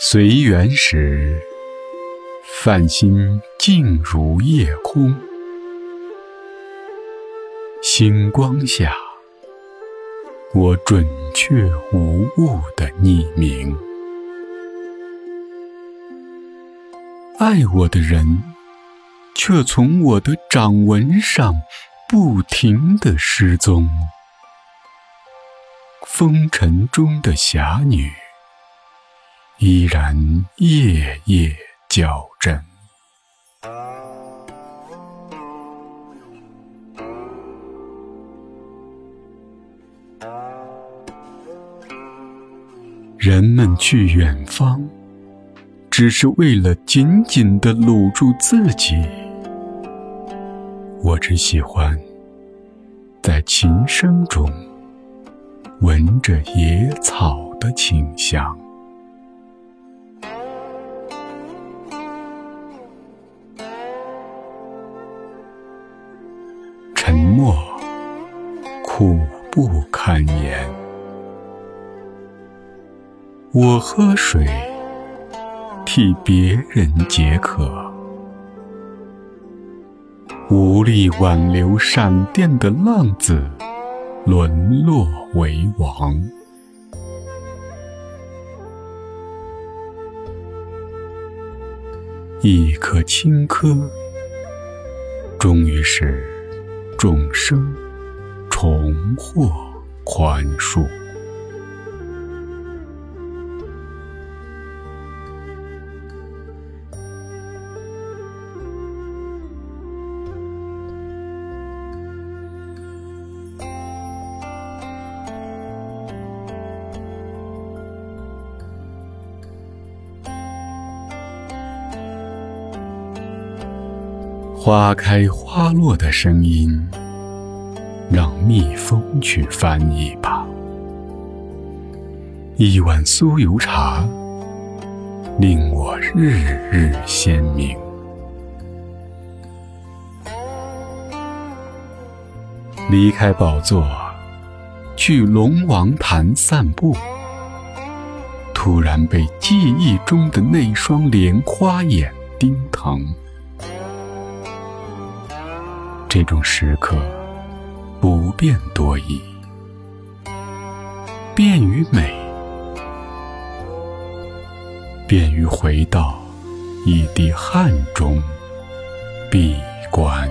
随缘时，泛心静如夜空。星光下，我准确无误的匿名。爱我的人，却从我的掌纹上不停的失踪。风尘中的侠女。依然夜夜较真，人们去远方，只是为了紧紧的搂住自己。我只喜欢在琴声中闻着野草的清香。苦不堪言。我喝水，替别人解渴。无力挽留闪电的浪子，沦落为王。一颗青稞，终于是。众生重获宽恕。花开花落的声音，让蜜蜂去翻译吧。一碗酥油茶，令我日日鲜明。离开宝座，去龙王潭散步，突然被记忆中的那双莲花眼盯疼。这种时刻，不便多疑，便于美，便于回到一滴汗中闭关。